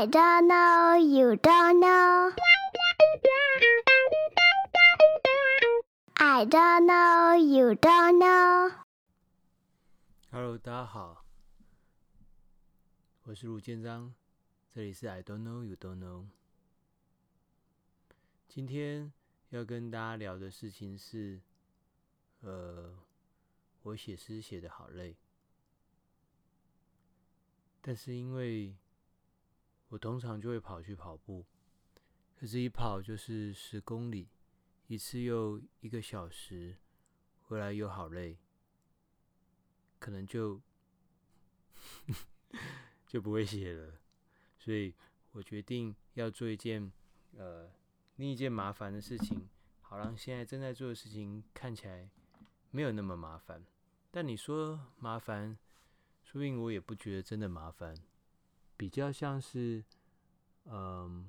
I don't know, you don't know. I don't know, you don't know. Hello，大家好，我是卢建章，这里是 I don't know, you don't know。今天要跟大家聊的事情是，呃，我写诗写的好累，但是因为我通常就会跑去跑步，可是一跑就是十公里，一次又一个小时，回来又好累，可能就 就不会写了，所以我决定要做一件呃另一件麻烦的事情，好让现在正在做的事情看起来没有那么麻烦。但你说麻烦，说不定我也不觉得真的麻烦。比较像是，嗯，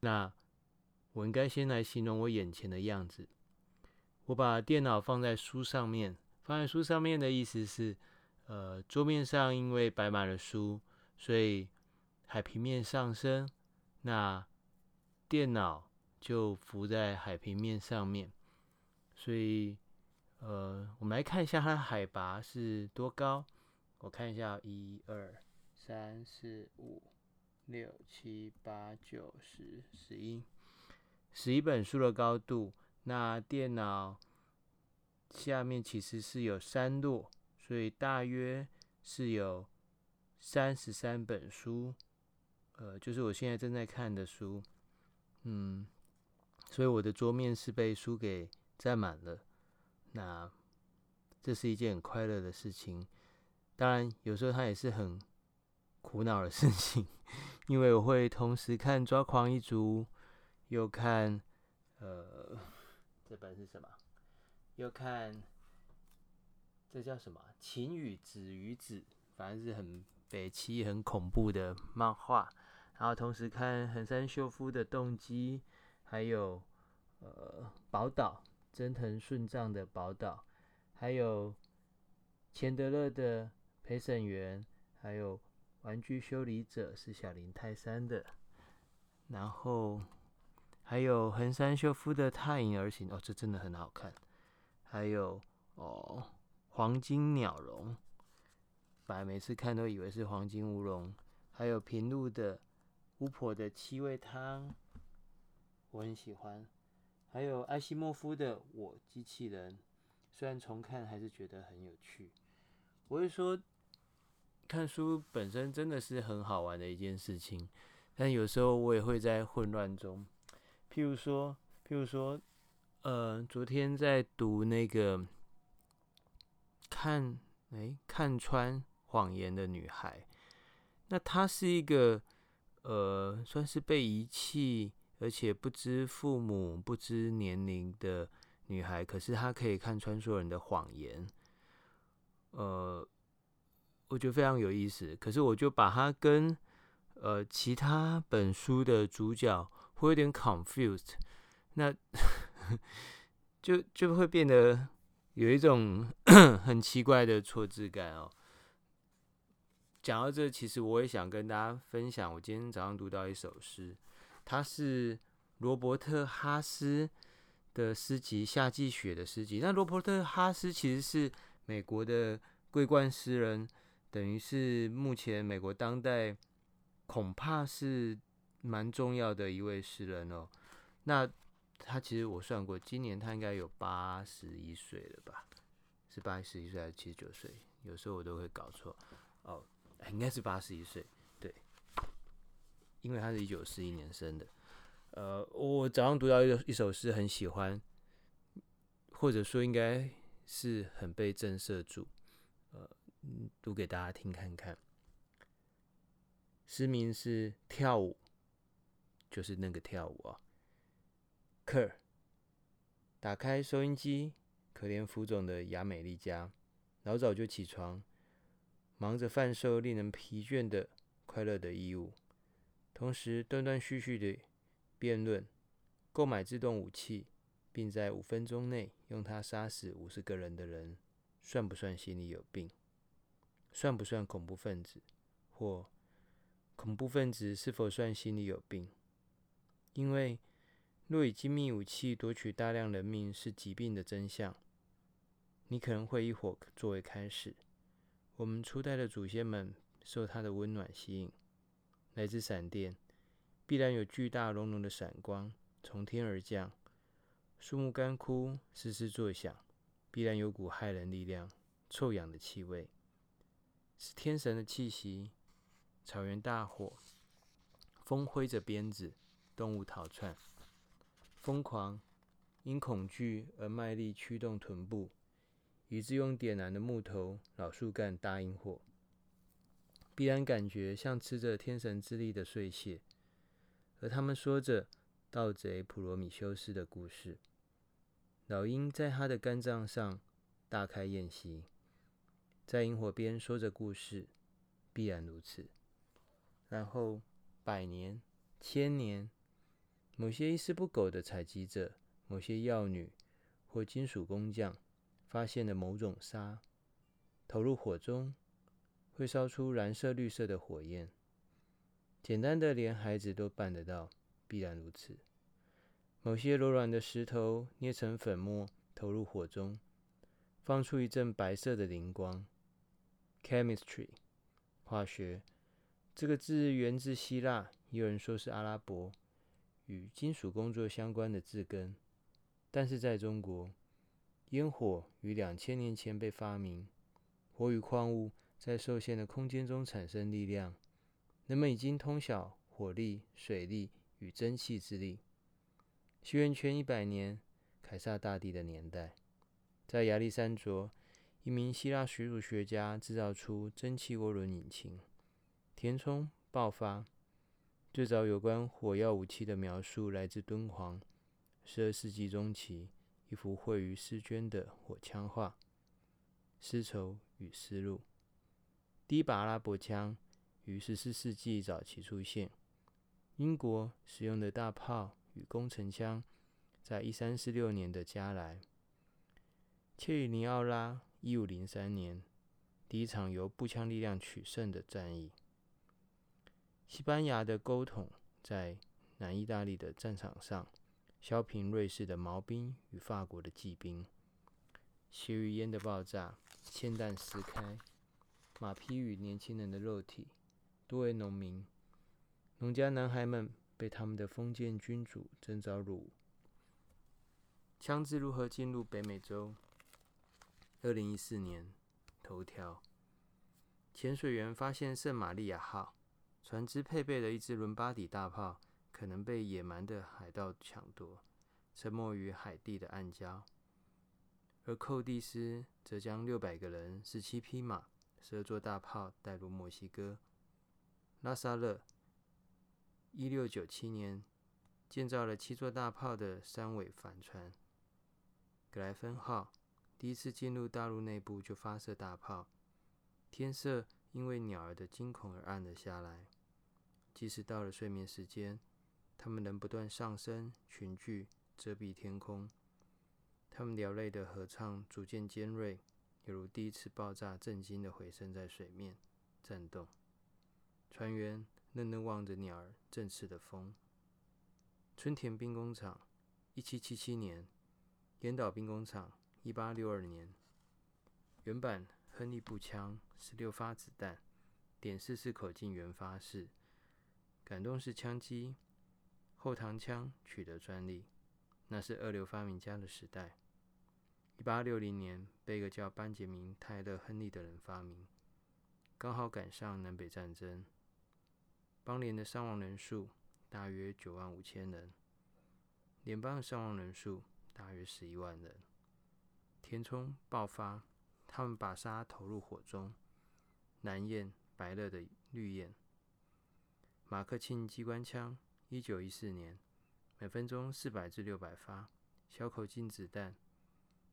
那我应该先来形容我眼前的样子。我把电脑放在书上面，放在书上面的意思是，呃，桌面上因为摆满了书，所以海平面上升，那电脑就浮在海平面上面，所以。呃，我们来看一下它的海拔是多高。我看一下，一二三四五六七八九十十一，十一本书的高度。那电脑下面其实是有三摞，所以大约是有三十三本书。呃，就是我现在正在看的书。嗯，所以我的桌面是被书给占满了。那这是一件很快乐的事情，当然有时候它也是很苦恼的事情，因为我会同时看《抓狂一族》，又看呃这本是什么？又看这叫什么？《晴雨子与子》，反正是很北七、很恐怖的漫画，然后同时看横山秀夫的动机，还有呃宝岛。真藤顺藏的宝岛，还有钱德勒的陪审员，还有玩具修理者是小林泰三的，然后还有横山秀夫的踏影而行哦，这真的很好看，还有哦黄金鸟笼，本来每次看都以为是黄金乌龙，还有平路的巫婆的七味汤，我很喜欢。还有艾西莫夫的《我机器人》，虽然重看还是觉得很有趣。我会说，看书本身真的是很好玩的一件事情，但有时候我也会在混乱中。譬如说，譬如说，呃，昨天在读那个看，哎，看穿谎言的女孩，那她是一个，呃，算是被遗弃。而且不知父母、不知年龄的女孩，可是她可以看穿所有人的谎言。呃，我觉得非常有意思。可是我就把它跟呃其他本书的主角会有点 confused，那 就就会变得有一种 很奇怪的错置感哦。讲到这，其实我也想跟大家分享，我今天早上读到一首诗。他是罗伯特·哈斯的诗集《夏季雪》的诗集。那罗伯特·哈斯其实是美国的桂冠诗人，等于是目前美国当代恐怕是蛮重要的一位诗人哦。那他其实我算过，今年他应该有八十一岁了吧？是八十一岁还是七十九岁？有时候我都会搞错哦，应该是八十一岁。因为他是一九四一年生的，呃，我早上读到一一首诗，很喜欢，或者说应该是很被震慑住，呃，读给大家听看看。诗名是《跳舞》，就是那个跳舞啊。Ker，打开收音机，可怜浮肿的亚美利加，老早就起床，忙着贩售令人疲倦的快乐的衣物。同时断断续续的辩论，购买自动武器，并在五分钟内用它杀死五十个人的人，算不算心理有病？算不算恐怖分子，或恐怖分子是否算心理有病？因为若以精密武器夺取大量人命是疾病的真相，你可能会一伙作为开始。我们初代的祖先们受它的温暖吸引，来自闪电，必然有巨大隆隆的闪光从天而降，树木干枯，嘶嘶作响，必然有股骇人力量，臭氧的气味，是天神的气息。草原大火，风挥着鞭子，动物逃窜，疯狂因恐惧而卖力驱动臀部。以致用点燃的木头、老树干搭营火，必然感觉像吃着天神之力的碎屑。而他们说着盗贼普罗米修斯的故事，老鹰在他的肝脏上大开宴席，在萤火边说着故事，必然如此。然后百年、千年，某些一丝不苟的采集者，某些药女或金属工匠。发现了某种沙，投入火中会烧出蓝色、绿色的火焰。简单的，连孩子都办得到，必然如此。某些柔软的石头捏成粉末，投入火中，放出一阵白色的灵光。Chemistry，化学，这个字源自希腊，也有人说是阿拉伯，与金属工作相关的字根，但是在中国。烟火于两千年前被发明，火与矿物在受限的空间中产生力量。人们已经通晓火力、水力与蒸汽之力。西元前一百年，凯撒大帝的年代，在亚历山卓，一名希腊水乳学家制造出蒸汽涡轮引擎。填充爆发，最早有关火药武器的描述来自敦煌，十二世纪中期。一幅绘于丝绢的火枪画，丝绸与丝路。第一把阿拉伯枪于十四世纪早期出现。英国使用的大炮与工程枪，在一三四六年的加莱。切尔尼奥拉一五零三年，第一场由步枪力量取胜的战役。西班牙的钩筒在南意大利的战场上。削平瑞士的毛兵与法国的骑兵，血与烟的爆炸，铅弹撕开，马匹与年轻人的肉体，多为农民，农家男孩们被他们的封建君主征召入伍。枪支如何进入北美洲？二零一四年头条：潜水员发现圣玛利亚号船只配备了一支伦巴底大炮。可能被野蛮的海盗抢夺，沉没于海地的暗礁。而寇蒂斯则将六百个人、十七匹马、十二座大炮带入墨西哥。拉萨勒，一六九七年建造了七座大炮的三桅帆船。格莱芬号第一次进入大陆内部就发射大炮，天色因为鸟儿的惊恐而暗了下来，即使到了睡眠时间。它们能不断上升，群聚遮蔽天空。它们鸟类的合唱逐渐尖锐，犹如第一次爆炸震惊的回声在水面颤动。船员愣愣望着鸟儿振翅的风。春田兵工厂，一七七七年；岩岛兵工厂，一八六二年。原版亨利步枪，十六发子弹，点四四口径原发式，感动式枪机。后膛枪取得专利，那是二流发明家的时代。一八六零年，被一个叫班杰明·泰勒·亨利的人发明，刚好赶上南北战争。邦联的伤亡人数大约九万五千人，联邦的伤亡人数大约十一万人。填充爆发，他们把沙投入火中，蓝焰白热的绿焰。马克沁机关枪。一九一四年，每分钟四百至六百发小口径子弹，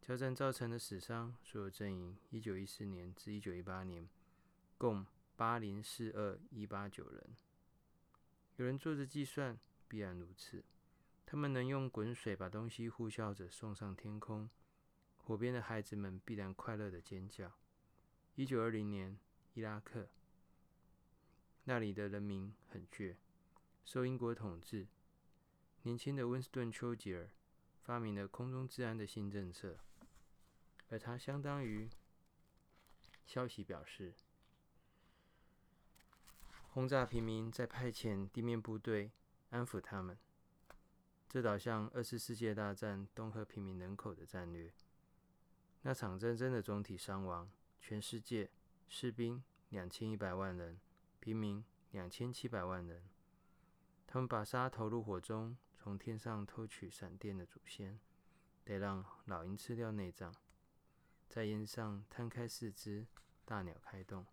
交战造成的死伤，所有阵营一九一四年至一九一八年共八零四二一八九人。有人做着计算，必然如此。他们能用滚水把东西呼啸着送上天空，火边的孩子们必然快乐的尖叫。一九二零年，伊拉克，那里的人民很倔，受英国统治。年轻的温斯顿·丘吉尔发明了空中治安的新政策，而他相当于消息表示，轰炸平民，在派遣地面部队安抚他们。这导向二次世界大战东和平民人口的战略。那场战争的总体伤亡，全世界士兵两千一百万人，平民两千七百万人。他们把沙投入火中。从天上偷取闪电的祖先，得让老鹰吃掉内脏，在烟上摊开四肢，大鸟开动。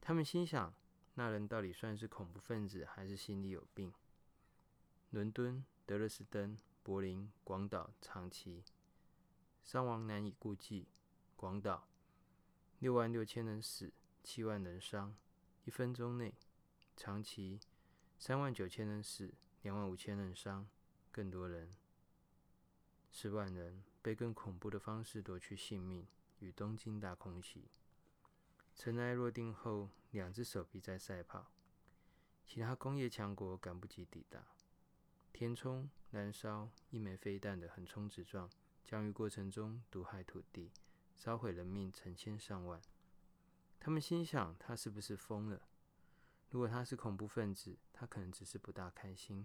他们心想：那人到底算是恐怖分子，还是心里有病？伦敦、德累斯登、柏林、广岛、长崎，伤亡难以估计。广岛六万六千人死，七万人伤，一分钟内；长崎三万九千人死。两万五千人伤，更多人，十万人被更恐怖的方式夺去性命，与东京大空袭。尘埃落定后，两只手臂在赛跑，其他工业强国赶不及抵达。填充、燃烧一枚飞弹的横冲直撞，将于过程中毒害土地，烧毁人命成千上万。他们心想：他是不是疯了？如果他是恐怖分子，他可能只是不大开心。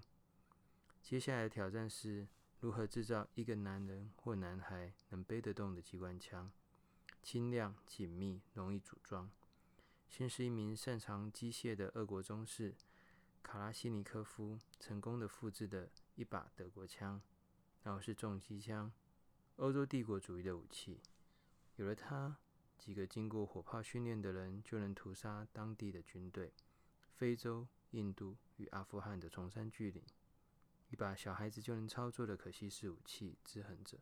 接下来的挑战是如何制造一个男人或男孩能背得动的机关枪，轻量、紧密、容易组装。先是一名擅长机械的俄国中士卡拉西尼科夫成功的复制的一把德国枪，然后是重机枪，欧洲帝国主义的武器。有了它，几个经过火炮训练的人就能屠杀当地的军队。非洲、印度与阿富汗的崇山峻岭。一把小孩子就能操作的可惜式武器“制衡者”，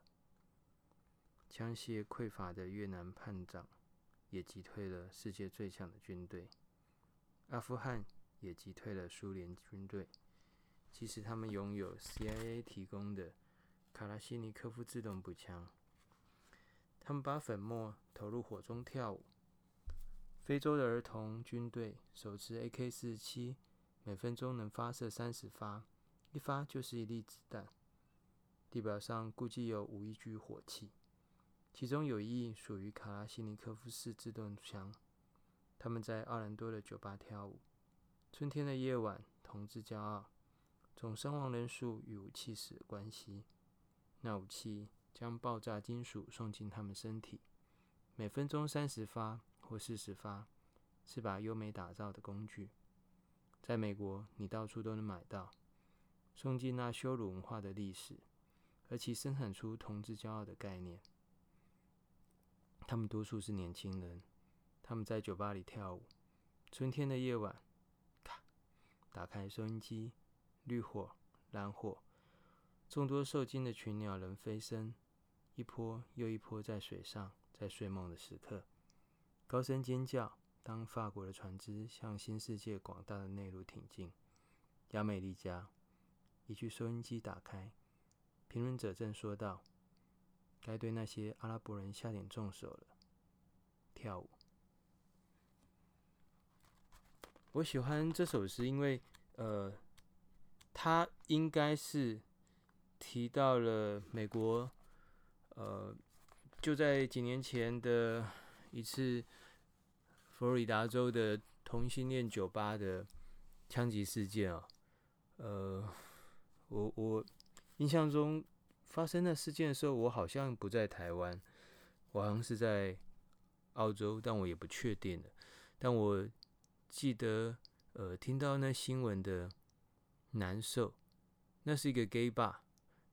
枪械匮乏的越南叛党也击退了世界最强的军队，阿富汗也击退了苏联军队。即使他们拥有 CIA 提供的卡拉西尼科夫自动步枪，他们把粉末投入火中跳舞。非洲的儿童军队手持 AK-47，每分钟能发射三十发。一发就是一粒子弹。地表上估计有五亿具火器，其中有一亿属于卡拉西尼科夫式自动枪。他们在奥兰多的酒吧跳舞。春天的夜晚，同志骄傲，总伤亡人数与武器史的关系。那武器将爆炸金属送进他们身体，每分钟三十发或四十发，是把优美打造的工具。在美国，你到处都能买到。送进那羞辱文化的历史，而其生产出同志骄傲的概念。他们多数是年轻人，他们在酒吧里跳舞。春天的夜晚，咔，打开收音机，绿火、蓝火，众多受惊的群鸟人飞升，一波又一波在水上，在睡梦的时刻，高声尖叫。当法国的船只向新世界广大的内陆挺进，亚美利加。一具收音机打开，评论者正说道：“该对那些阿拉伯人下点重手了。”跳舞。我喜欢这首诗，因为呃，它应该是提到了美国呃，就在几年前的一次佛罗里达州的同性恋酒吧的枪击事件啊，呃。我我印象中发生的事件的时候，我好像不在台湾，我好像是在澳洲，但我也不确定了。但我记得，呃，听到那新闻的难受。那是一个 gay bar，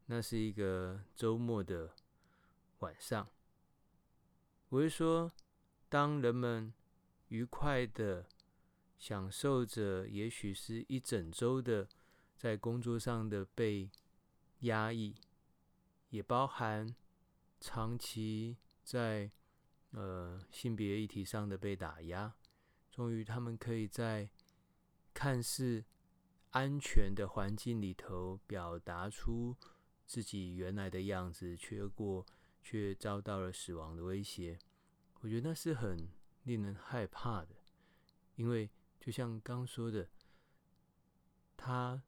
那是一个周末的晚上。我会说，当人们愉快的享受着，也许是一整周的。在工作上的被压抑，也包含长期在呃性别议题上的被打压。终于，他们可以在看似安全的环境里头表达出自己原来的样子，却过却遭到了死亡的威胁。我觉得那是很令人害怕的，因为就像刚说的，他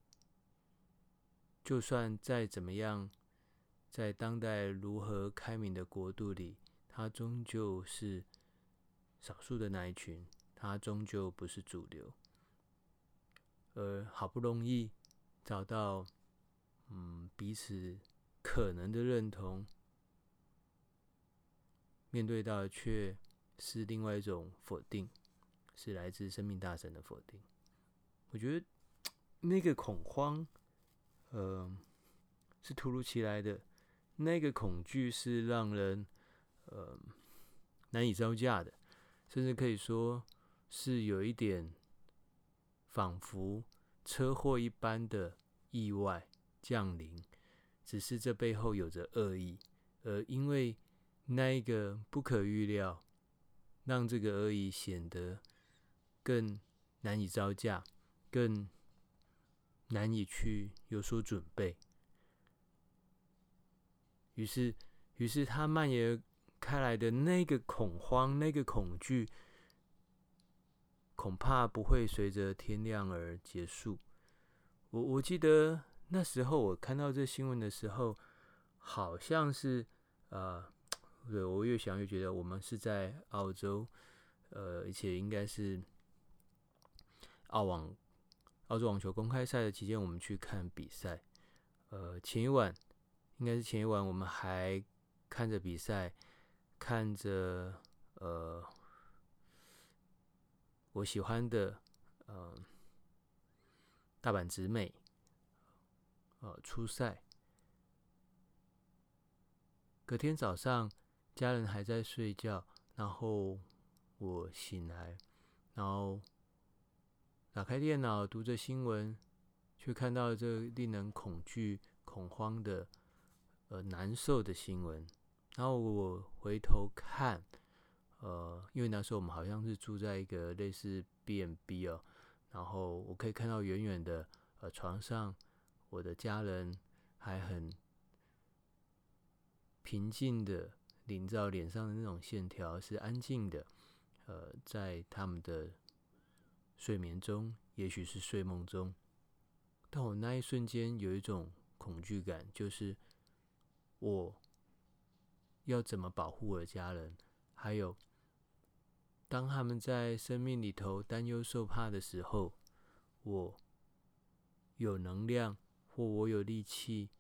就算再怎么样，在当代如何开明的国度里，他终究是少数的那一群，他终究不是主流。而好不容易找到，嗯，彼此可能的认同，面对到却是另外一种否定，是来自生命大神的否定。我觉得 那个恐慌，呃，是突如其来的，那个恐惧是让人呃难以招架的，甚至可以说是有一点仿佛车祸一般的意外降临，只是这背后有着恶意，而因为那一个不可预料，让这个恶意显得更难以招架，更难以去有所准备。于是，于是他蔓延开来的那个恐慌，那个恐惧，恐怕不会随着天亮而结束。我我记得那时候我看到这新闻的时候，好像是呃。对，我越想越觉得我们是在澳洲，呃，而且应该是澳网、澳洲网球公开赛的期间，我们去看比赛。呃，前一晚应该是前一晚，我们还看着比赛，看着呃我喜欢的呃大阪直美呃出赛。隔天早上。家人还在睡觉，然后我醒来，然后打开电脑读着新闻，却看到这令人恐惧、恐慌的、呃难受的新闻。然后我回头看，呃，因为那时候我们好像是住在一个类似 B&B 哦，然后我可以看到远远的呃床上，我的家人还很平静的。领照脸上的那种线条是安静的，呃，在他们的睡眠中，也许是睡梦中，但我那一瞬间有一种恐惧感，就是我要怎么保护我的家人？还有，当他们在生命里头担忧受怕的时候，我有能量，或我有力气。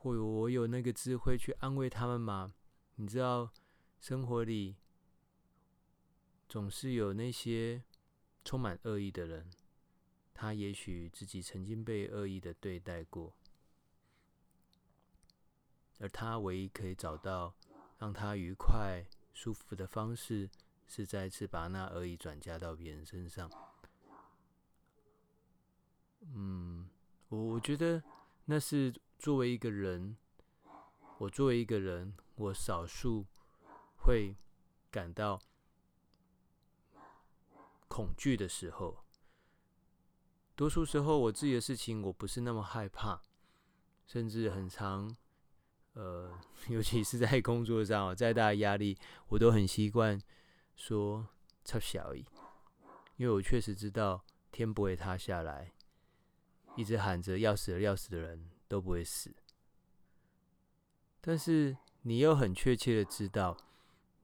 或我有那个智慧去安慰他们吗？你知道，生活里总是有那些充满恶意的人，他也许自己曾经被恶意的对待过，而他唯一可以找到让他愉快、舒服的方式，是再次把那恶意转嫁到别人身上。嗯，我我觉得那是。作为一个人，我作为一个人，我少数会感到恐惧的时候，多数时候我自己的事情我不是那么害怕，甚至很常，呃，尤其是在工作上，再大的压力，我都很习惯说“插小雨”，因为我确实知道天不会塌下来，一直喊着要死了要死的人。都不会死，但是你又很确切的知道，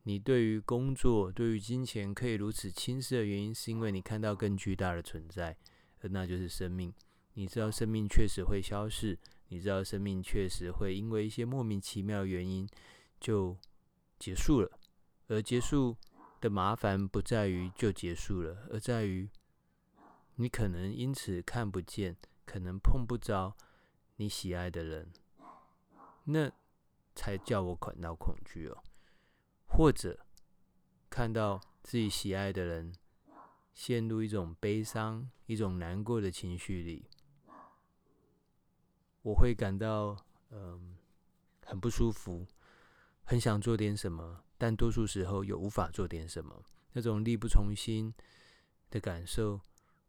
你对于工作、对于金钱可以如此轻视的原因，是因为你看到更巨大的存在，而那就是生命。你知道生命确实会消逝，你知道生命确实会因为一些莫名其妙的原因就结束了，而结束的麻烦不在于就结束了，而在于你可能因此看不见，可能碰不着。你喜爱的人，那才叫我感到恐惧哦。或者看到自己喜爱的人陷入一种悲伤、一种难过的情绪里，我会感到嗯很不舒服，很想做点什么，但多数时候又无法做点什么。那种力不从心的感受，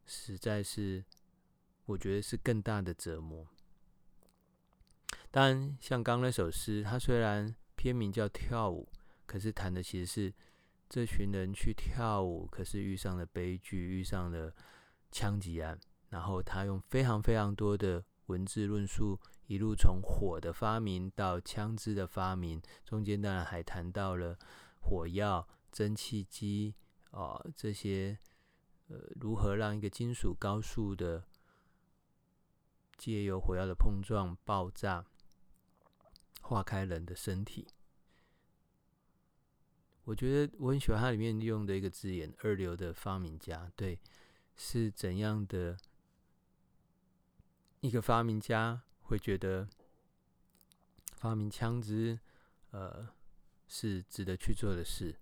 实在是我觉得是更大的折磨。当然，像刚那首诗，它虽然片名叫跳舞，可是谈的其实是这群人去跳舞，可是遇上了悲剧，遇上了枪击案。然后他用非常非常多的文字论述，一路从火的发明到枪支的发明，中间当然还谈到了火药、蒸汽机啊、这些，呃，如何让一个金属高速的借由火药的碰撞爆炸，化开人的身体。我觉得我很喜欢它里面用的一个字眼“二流的发明家”，对，是怎样的一个发明家会觉得发明枪支，呃，是值得去做的事？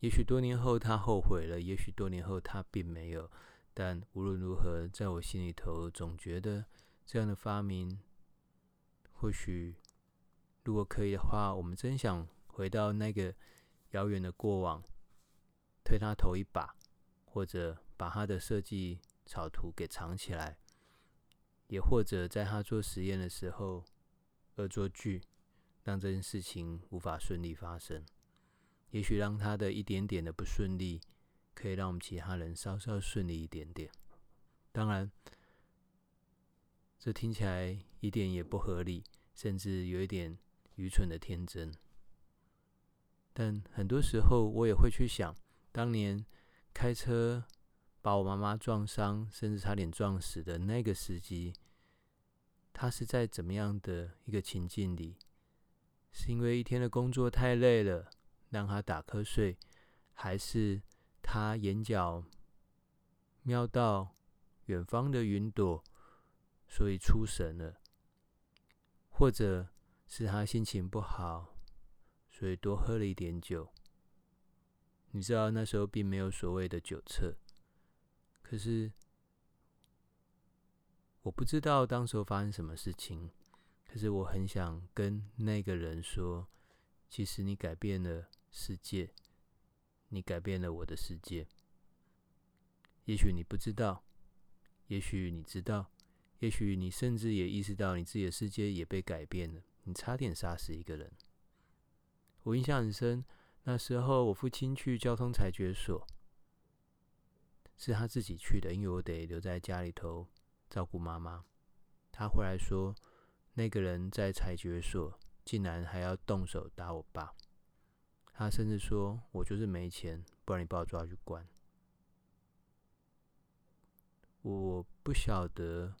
也许多年后他后悔了，也许多年后他并没有，但无论如何，在我心里头总觉得这样的发明，或许如果可以的话，我们真想回到那个。遥远的过往，推他头一把，或者把他的设计草图给藏起来，也或者在他做实验的时候恶作剧，让这件事情无法顺利发生。也许让他的一点点的不顺利，可以让我们其他人稍稍顺利一点点。当然，这听起来一点也不合理，甚至有一点愚蠢的天真。但很多时候，我也会去想，当年开车把我妈妈撞伤，甚至差点撞死的那个司机，他是在怎么样的一个情境里？是因为一天的工作太累了，让他打瞌睡，还是他眼角瞄到远方的云朵，所以出神了？或者是他心情不好？所以多喝了一点酒，你知道那时候并没有所谓的酒测，可是我不知道当时候发生什么事情，可是我很想跟那个人说，其实你改变了世界，你改变了我的世界。也许你不知道，也许你知道，也许你甚至也意识到你自己的世界也被改变了，你差点杀死一个人。我印象很深，那时候我父亲去交通裁决所，是他自己去的，因为我得留在家里头照顾妈妈。他回来说，那个人在裁决所竟然还要动手打我爸，他甚至说我就是没钱，不然你把我抓去关。我不晓得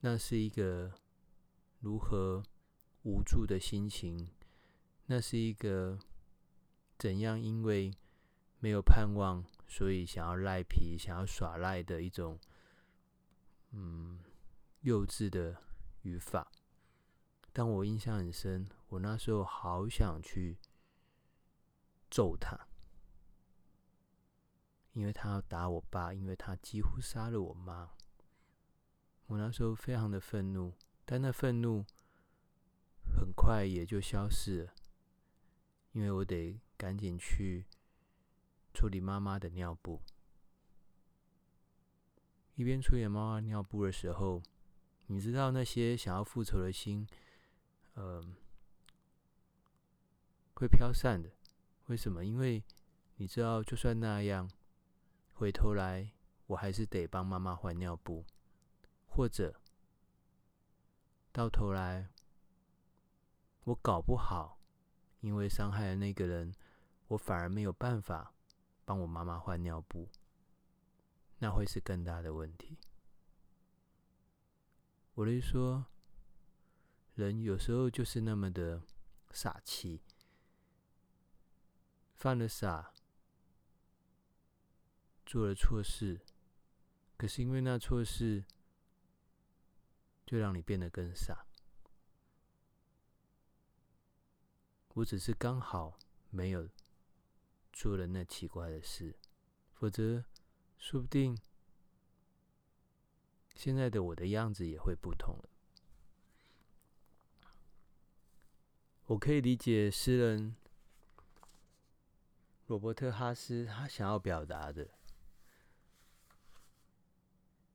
那是一个如何无助的心情。那是一个怎样？因为没有盼望，所以想要赖皮、想要耍赖的一种，嗯，幼稚的语法。但我印象很深，我那时候好想去揍他，因为他要打我爸，因为他几乎杀了我妈。我那时候非常的愤怒，但那愤怒很快也就消失了。因为我得赶紧去处理妈妈的尿布，一边处理妈妈尿布的时候，你知道那些想要复仇的心，呃，会飘散的。为什么？因为你知道，就算那样，回头来我还是得帮妈妈换尿布，或者到头来我搞不好。因为伤害了那个人，我反而没有办法帮我妈妈换尿布，那会是更大的问题。我的意思说，人有时候就是那么的傻气，犯了傻，做了错事，可是因为那错事，就让你变得更傻。我只是刚好没有做了那奇怪的事，否则说不定现在的我的样子也会不同了。我可以理解诗人罗伯特·哈斯他想要表达的：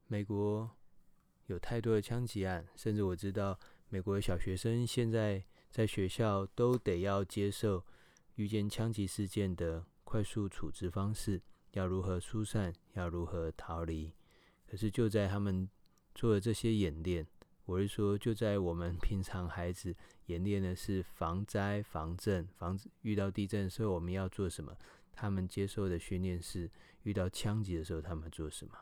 美国有太多的枪击案，甚至我知道美国的小学生现在。在学校都得要接受遇见枪击事件的快速处置方式，要如何疏散，要如何逃离。可是就在他们做了这些演练，我是说，就在我们 平常孩子演练的是防灾、防震、防遇到地震的时候我们要做什么，他们接受的训练是遇到枪击的时候他们做什么。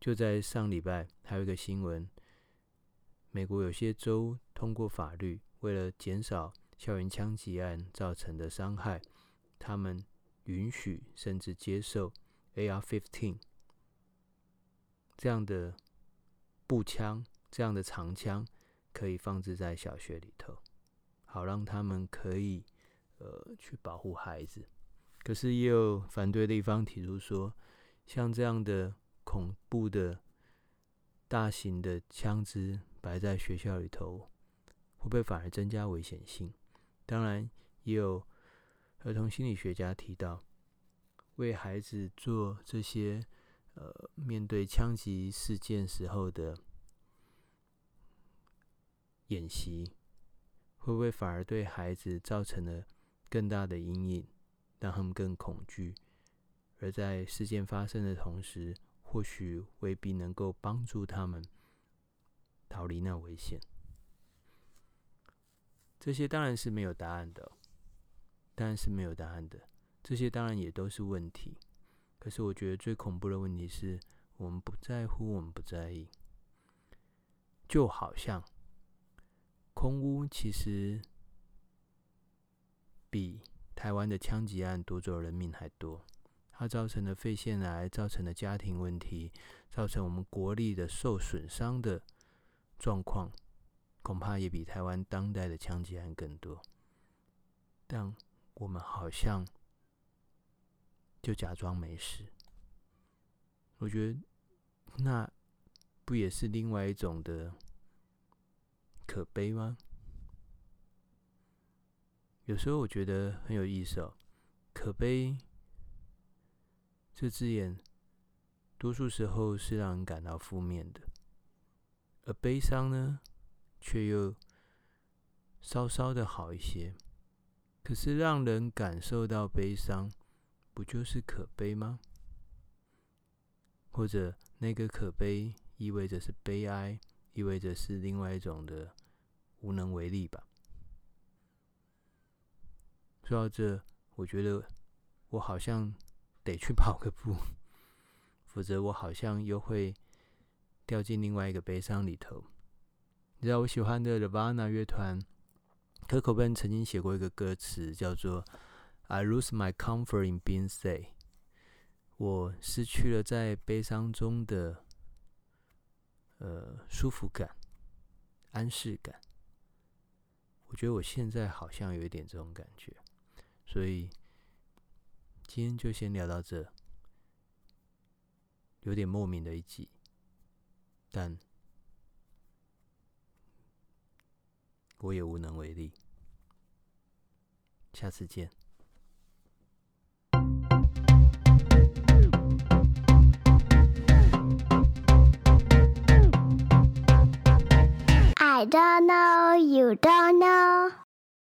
就在上礼拜，还有一个新闻，美国有些州通过法律，为了减少校园枪击案造成的伤害，他们允许甚至接受 AR-15 这样的步枪，这样的长枪可以放置在小学里头，好让他们可以呃去保护孩子。可是也有反对的一方提出说，像这样的。恐怖的大型的枪支摆在学校里头，会不会反而增加危险性？当然，也有儿童心理学家提到，为孩子做这些呃面对枪击事件时候的演习，会不会反而对孩子造成了更大的阴影，让他们更恐惧？而在事件发生的同时，或许未必能够帮助他们逃离那危险。这些当然是没有答案的，当然是没有答案的。这些当然也都是问题。可是我觉得最恐怖的问题是我们不在乎，我们不在意。就好像空屋其实比台湾的枪击案夺走人命还多。它造成的肺腺癌，造成的家庭问题，造成我们国力的受损伤的状况，恐怕也比台湾当代的枪击案更多。但我们好像就假装没事。我觉得那不也是另外一种的可悲吗？有时候我觉得很有意思哦，可悲。这字眼，多数时候是让人感到负面的，而悲伤呢，却又稍稍的好一些。可是让人感受到悲伤，不就是可悲吗？或者那个可悲意味着是悲哀，意味着是另外一种的无能为力吧？说到这，我觉得我好像。得去跑个步，否则我好像又会掉进另外一个悲伤里头。你知道我喜欢的 Nirvana 乐团，k 口 r 曾经写过一个歌词，叫做 "I lose my comfort in being sad"，我失去了在悲伤中的呃舒服感、安适感。我觉得我现在好像有一点这种感觉，所以。今天就先聊到这，有点莫名的一集，但我也无能为力。下次见。I don't know, you don't know.